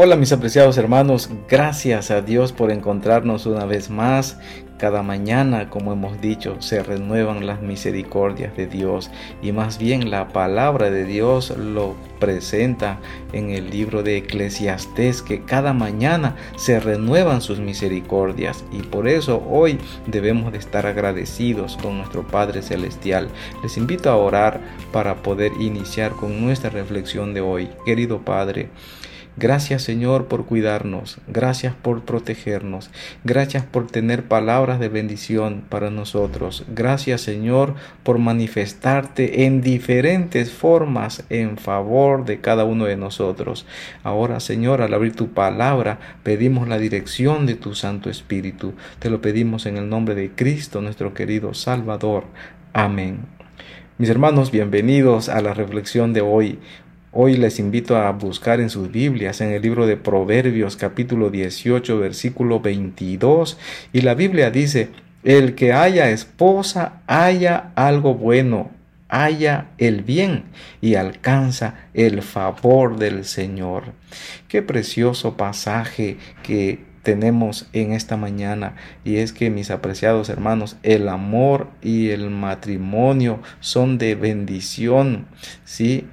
Hola mis apreciados hermanos, gracias a Dios por encontrarnos una vez más. Cada mañana, como hemos dicho, se renuevan las misericordias de Dios y más bien la palabra de Dios lo presenta en el libro de Eclesiastés que cada mañana se renuevan sus misericordias y por eso hoy debemos de estar agradecidos con nuestro Padre Celestial. Les invito a orar para poder iniciar con nuestra reflexión de hoy. Querido Padre, Gracias Señor por cuidarnos, gracias por protegernos, gracias por tener palabras de bendición para nosotros, gracias Señor por manifestarte en diferentes formas en favor de cada uno de nosotros. Ahora Señor, al abrir tu palabra, pedimos la dirección de tu Santo Espíritu. Te lo pedimos en el nombre de Cristo, nuestro querido Salvador. Amén. Mis hermanos, bienvenidos a la reflexión de hoy. Hoy les invito a buscar en sus Biblias, en el libro de Proverbios capítulo 18 versículo 22, y la Biblia dice, el que haya esposa haya algo bueno, haya el bien y alcanza el favor del Señor. Qué precioso pasaje que tenemos en esta mañana y es que mis apreciados hermanos el amor y el matrimonio son de bendición sí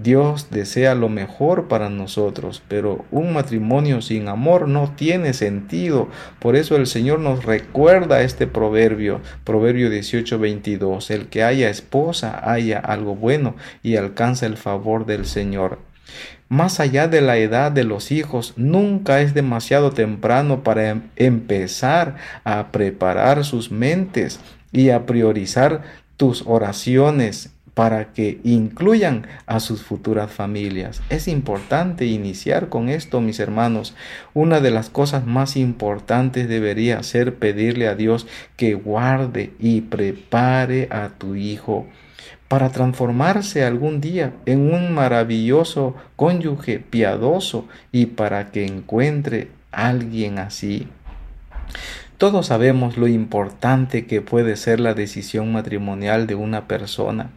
Dios desea lo mejor para nosotros, pero un matrimonio sin amor no tiene sentido. Por eso el Señor nos recuerda este proverbio, proverbio 18, 22. El que haya esposa haya algo bueno y alcanza el favor del Señor. Más allá de la edad de los hijos, nunca es demasiado temprano para em-, empezar a preparar sus mentes y a priorizar tus oraciones para que incluyan a sus futuras familias. Es importante iniciar con esto, mis hermanos. Una de las cosas más importantes debería ser pedirle a Dios que guarde y prepare a tu hijo para transformarse algún día en un maravilloso cónyuge piadoso y para que encuentre alguien así. Todos sabemos lo importante que puede ser la decisión matrimonial de una persona.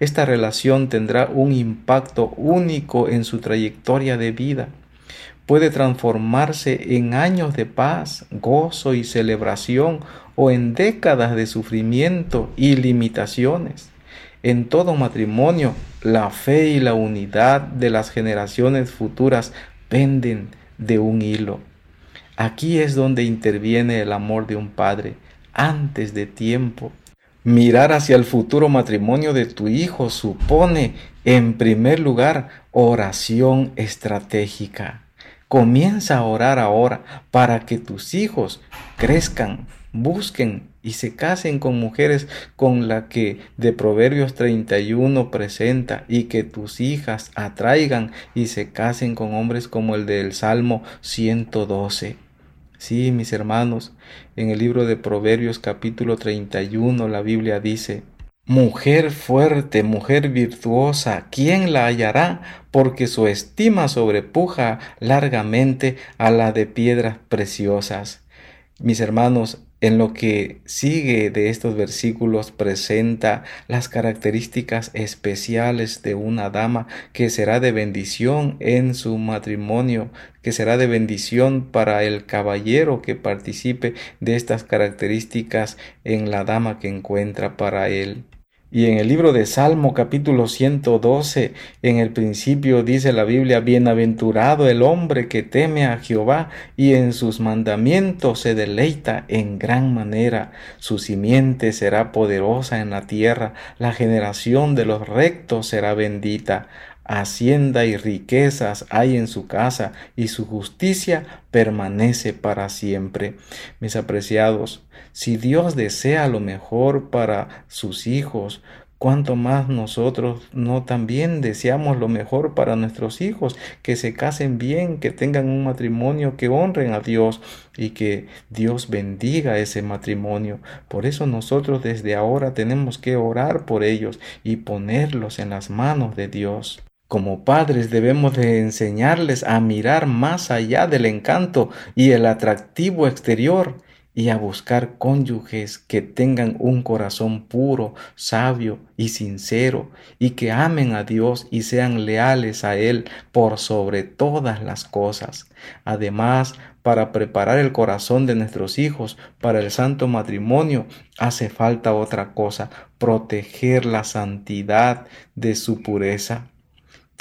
Esta relación tendrá un impacto único en su trayectoria de vida. Puede transformarse en años de paz, gozo y celebración o en décadas de sufrimiento y limitaciones. En todo matrimonio, la fe y la unidad de las generaciones futuras penden de un hilo. Aquí es donde interviene el amor de un padre antes de tiempo. Mirar hacia el futuro matrimonio de tu hijo supone, en primer lugar, oración estratégica. Comienza a orar ahora para que tus hijos crezcan, busquen y se casen con mujeres con la que de Proverbios 31 presenta y que tus hijas atraigan y se casen con hombres como el del Salmo 112. Sí, mis hermanos, en el libro de Proverbios capítulo 31 la Biblia dice, Mujer fuerte, mujer virtuosa, ¿quién la hallará? Porque su estima sobrepuja largamente a la de piedras preciosas. Mis hermanos, en lo que sigue de estos versículos presenta las características especiales de una dama que será de bendición en su matrimonio, que será de bendición para el caballero que participe de estas características en la dama que encuentra para él. Y en el libro de Salmo capítulo 112, en el principio dice la Biblia, bienaventurado el hombre que teme a Jehová y en sus mandamientos se deleita en gran manera. Su simiente será poderosa en la tierra, la generación de los rectos será bendita. Hacienda y riquezas hay en su casa y su justicia permanece para siempre. Mis apreciados, si Dios desea lo mejor para sus hijos, cuanto más nosotros no también deseamos lo mejor para nuestros hijos, que se casen bien, que tengan un matrimonio, que honren a Dios y que Dios bendiga ese matrimonio. Por eso nosotros desde ahora tenemos que orar por ellos y ponerlos en las manos de Dios. Como padres debemos de enseñarles a mirar más allá del encanto y el atractivo exterior y a buscar cónyuges que tengan un corazón puro, sabio y sincero, y que amen a Dios y sean leales a Él por sobre todas las cosas. Además, para preparar el corazón de nuestros hijos para el santo matrimonio, hace falta otra cosa, proteger la santidad de su pureza,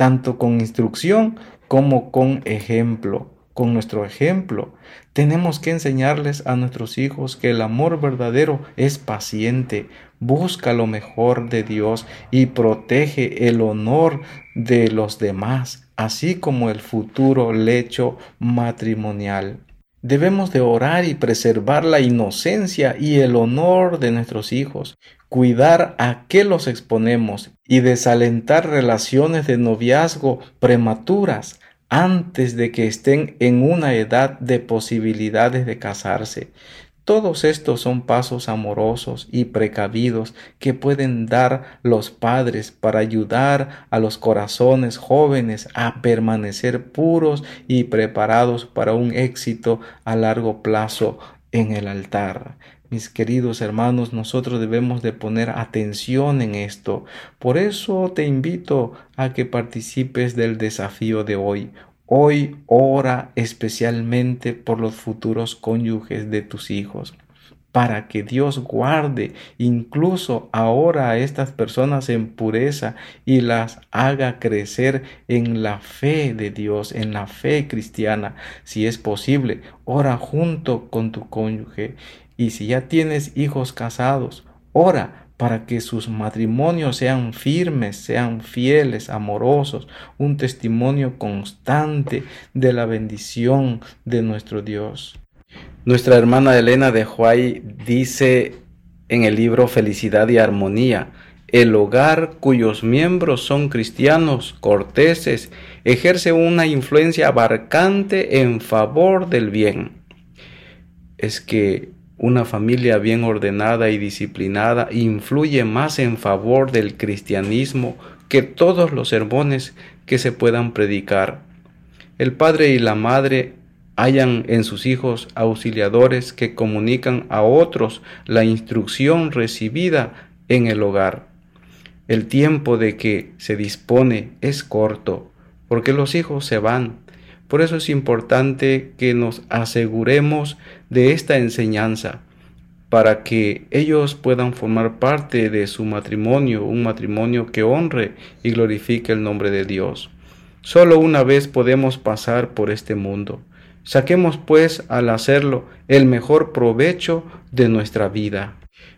tanto con instrucción como con ejemplo con nuestro ejemplo. Tenemos que enseñarles a nuestros hijos que el amor verdadero es paciente, busca lo mejor de Dios y protege el honor de los demás, así como el futuro lecho matrimonial. Debemos de orar y preservar la inocencia y el honor de nuestros hijos, cuidar a qué los exponemos y desalentar relaciones de noviazgo prematuras antes de que estén en una edad de posibilidades de casarse. Todos estos son pasos amorosos y precavidos que pueden dar los padres para ayudar a los corazones jóvenes a permanecer puros y preparados para un éxito a largo plazo en el altar. Mis queridos hermanos, nosotros debemos de poner atención en esto. Por eso te invito a que participes del desafío de hoy. Hoy ora especialmente por los futuros cónyuges de tus hijos, para que Dios guarde incluso ahora a estas personas en pureza y las haga crecer en la fe de Dios, en la fe cristiana. Si es posible, ora junto con tu cónyuge. Y si ya tienes hijos casados, ora para que sus matrimonios sean firmes, sean fieles, amorosos, un testimonio constante de la bendición de nuestro Dios. Nuestra hermana Elena de Huay dice en el libro Felicidad y Armonía, el hogar cuyos miembros son cristianos, corteses, ejerce una influencia abarcante en favor del bien. Es que una familia bien ordenada y disciplinada influye más en favor del cristianismo que todos los sermones que se puedan predicar. El padre y la madre hayan en sus hijos auxiliadores que comunican a otros la instrucción recibida en el hogar. El tiempo de que se dispone es corto, porque los hijos se van, por eso es importante que nos aseguremos de esta enseñanza para que ellos puedan formar parte de su matrimonio, un matrimonio que honre y glorifique el nombre de Dios. Solo una vez podemos pasar por este mundo. Saquemos pues al hacerlo el mejor provecho de nuestra vida.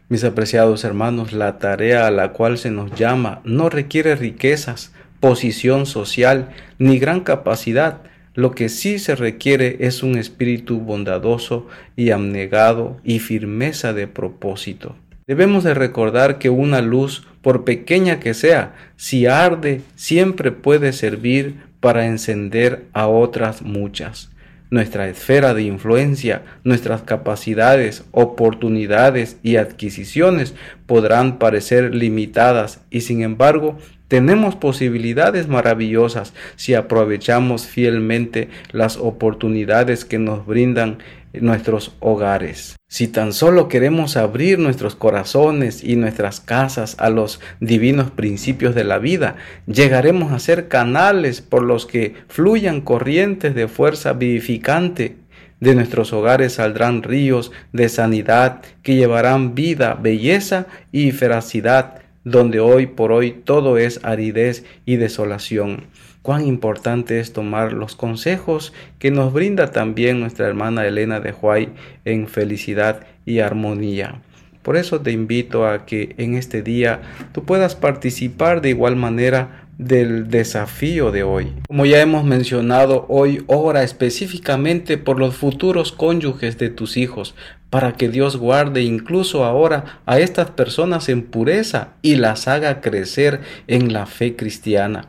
Mis apreciados hermanos, la tarea a la cual se nos llama no requiere riquezas, posición social ni gran capacidad, lo que sí se requiere es un espíritu bondadoso y abnegado y firmeza de propósito. Debemos de recordar que una luz, por pequeña que sea, si arde, siempre puede servir para encender a otras muchas. Nuestra esfera de influencia, nuestras capacidades, oportunidades y adquisiciones podrán parecer limitadas y sin embargo tenemos posibilidades maravillosas si aprovechamos fielmente las oportunidades que nos brindan nuestros hogares. Si tan solo queremos abrir nuestros corazones y nuestras casas a los divinos principios de la vida, llegaremos a ser canales por los que fluyan corrientes de fuerza vivificante. De nuestros hogares saldrán ríos de sanidad que llevarán vida, belleza y feracidad donde hoy por hoy todo es aridez y desolación. Cuán importante es tomar los consejos que nos brinda también nuestra hermana Elena de Huay en felicidad y armonía. Por eso te invito a que en este día tú puedas participar de igual manera del desafío de hoy. Como ya hemos mencionado, hoy ora específicamente por los futuros cónyuges de tus hijos, para que Dios guarde incluso ahora a estas personas en pureza y las haga crecer en la fe cristiana.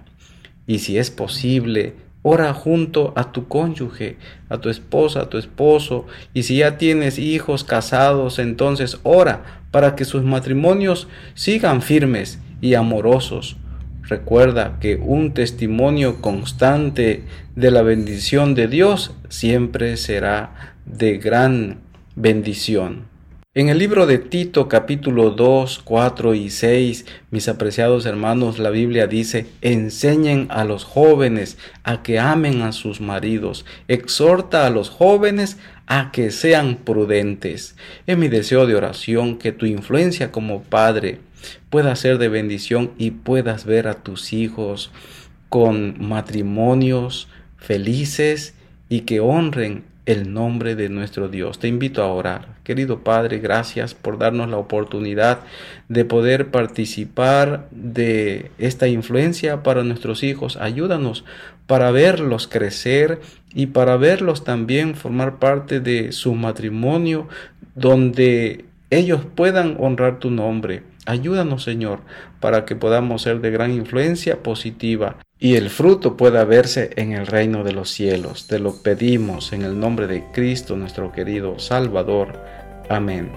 Y si es posible, ora junto a tu cónyuge, a tu esposa, a tu esposo, y si ya tienes hijos casados, entonces ora para que sus matrimonios sigan firmes y amorosos. Recuerda que un testimonio constante de la bendición de Dios siempre será de gran bendición. En el libro de Tito capítulo 2, 4 y 6, mis apreciados hermanos, la Biblia dice, enseñen a los jóvenes a que amen a sus maridos, exhorta a los jóvenes a que sean prudentes. Es mi deseo de oración que tu influencia como padre pueda ser de bendición y puedas ver a tus hijos con matrimonios felices y que honren el nombre de nuestro Dios. Te invito a orar. Querido Padre, gracias por darnos la oportunidad de poder participar de esta influencia para nuestros hijos. Ayúdanos para verlos crecer y para verlos también formar parte de su matrimonio donde ellos puedan honrar tu nombre. Ayúdanos, Señor, para que podamos ser de gran influencia positiva y el fruto pueda verse en el reino de los cielos. Te lo pedimos en el nombre de Cristo, nuestro querido Salvador. Amén.